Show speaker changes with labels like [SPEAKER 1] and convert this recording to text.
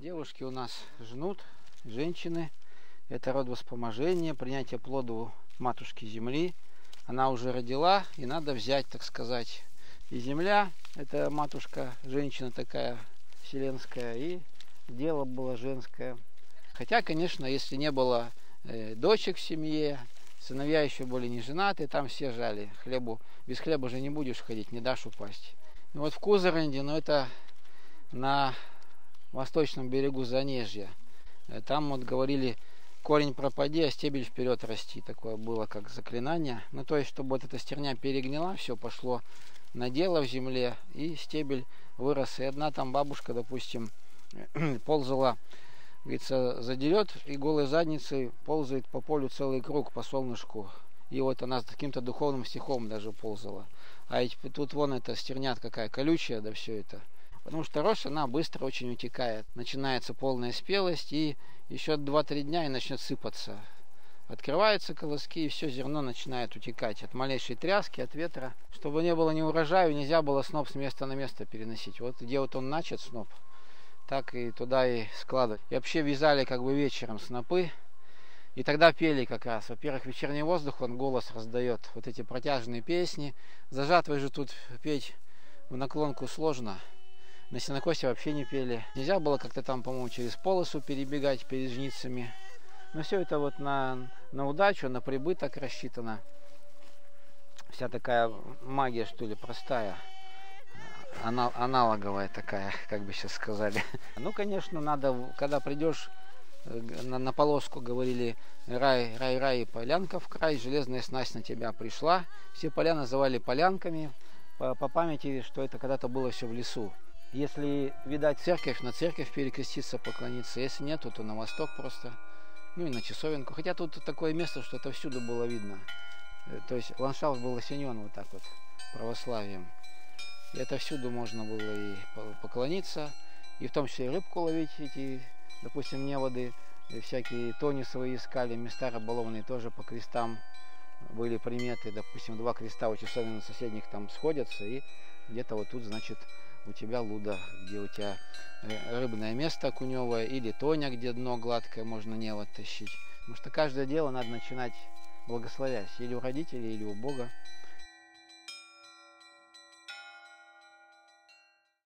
[SPEAKER 1] Девушки у нас жнут, женщины. Это род воспоможения, принятие плоду матушки земли. Она уже родила, и надо взять, так сказать. И земля, это матушка, женщина такая вселенская, и дело было женское. Хотя, конечно, если не было э, дочек в семье, сыновья еще были не женаты, там все жали. Хлебу, без хлеба же не будешь ходить, не дашь упасть. И вот в Кузаранде, ну это на восточном берегу Занежья. Э, там вот говорили, корень пропади, а стебель вперед расти. Такое было как заклинание. Ну то есть, чтобы вот эта стерня перегнила, все пошло на дело в земле, и стебель вырос. И одна там бабушка, допустим, ползала, говорится, задерет и голой задницей ползает по полю целый круг по солнышку. И вот она с каким-то духовным стихом даже ползала. А ведь тут вон эта стернят какая колючая, да все это. Потому что рожь, она быстро очень утекает. Начинается полная спелость, и еще 2-3 дня и начнет сыпаться. Открываются колоски, и все зерно начинает утекать от малейшей тряски, от ветра. Чтобы не было ни урожая, нельзя было сноп с места на место переносить. Вот где вот он начат, сноп, так и туда и складывать. И вообще вязали как бы вечером снопы, и тогда пели как раз. Во-первых, вечерний воздух, он голос раздает. Вот эти протяжные песни. За жатвой же тут петь в наклонку сложно. На сенокосе вообще не пели. Нельзя было как-то там, по-моему, через полосу перебегать перед жницами. Но все это вот на, на удачу, на прибыток рассчитано. Вся такая магия, что ли, простая. Анал, аналоговая такая, как бы сейчас сказали. Ну, конечно, надо, когда придешь э, на, на полоску, говорили, рай, рай, рай, полянка в край, железная снасть на тебя пришла. Все поля называли полянками по, по памяти, что это когда-то было все в лесу. Если, видать, церковь, на церковь перекреститься, поклониться. Если нет, то на восток просто. Ну и на часовенку. Хотя тут такое место, что это всюду было видно. Э, то есть ландшафт был осенен вот так вот православием. И это всюду можно было и поклониться, и в том числе и рыбку ловить, эти, допустим, неводы, и всякие тони свои искали, места рыболовные тоже по крестам были приметы, допустим, два креста у часовен соседних там сходятся, и где-то вот тут, значит, у тебя луда, где у тебя э, рыбное место куневое, или тоня, где дно гладкое, можно не вот тащить. Потому что каждое дело надо начинать благословясь, или у родителей, или у Бога.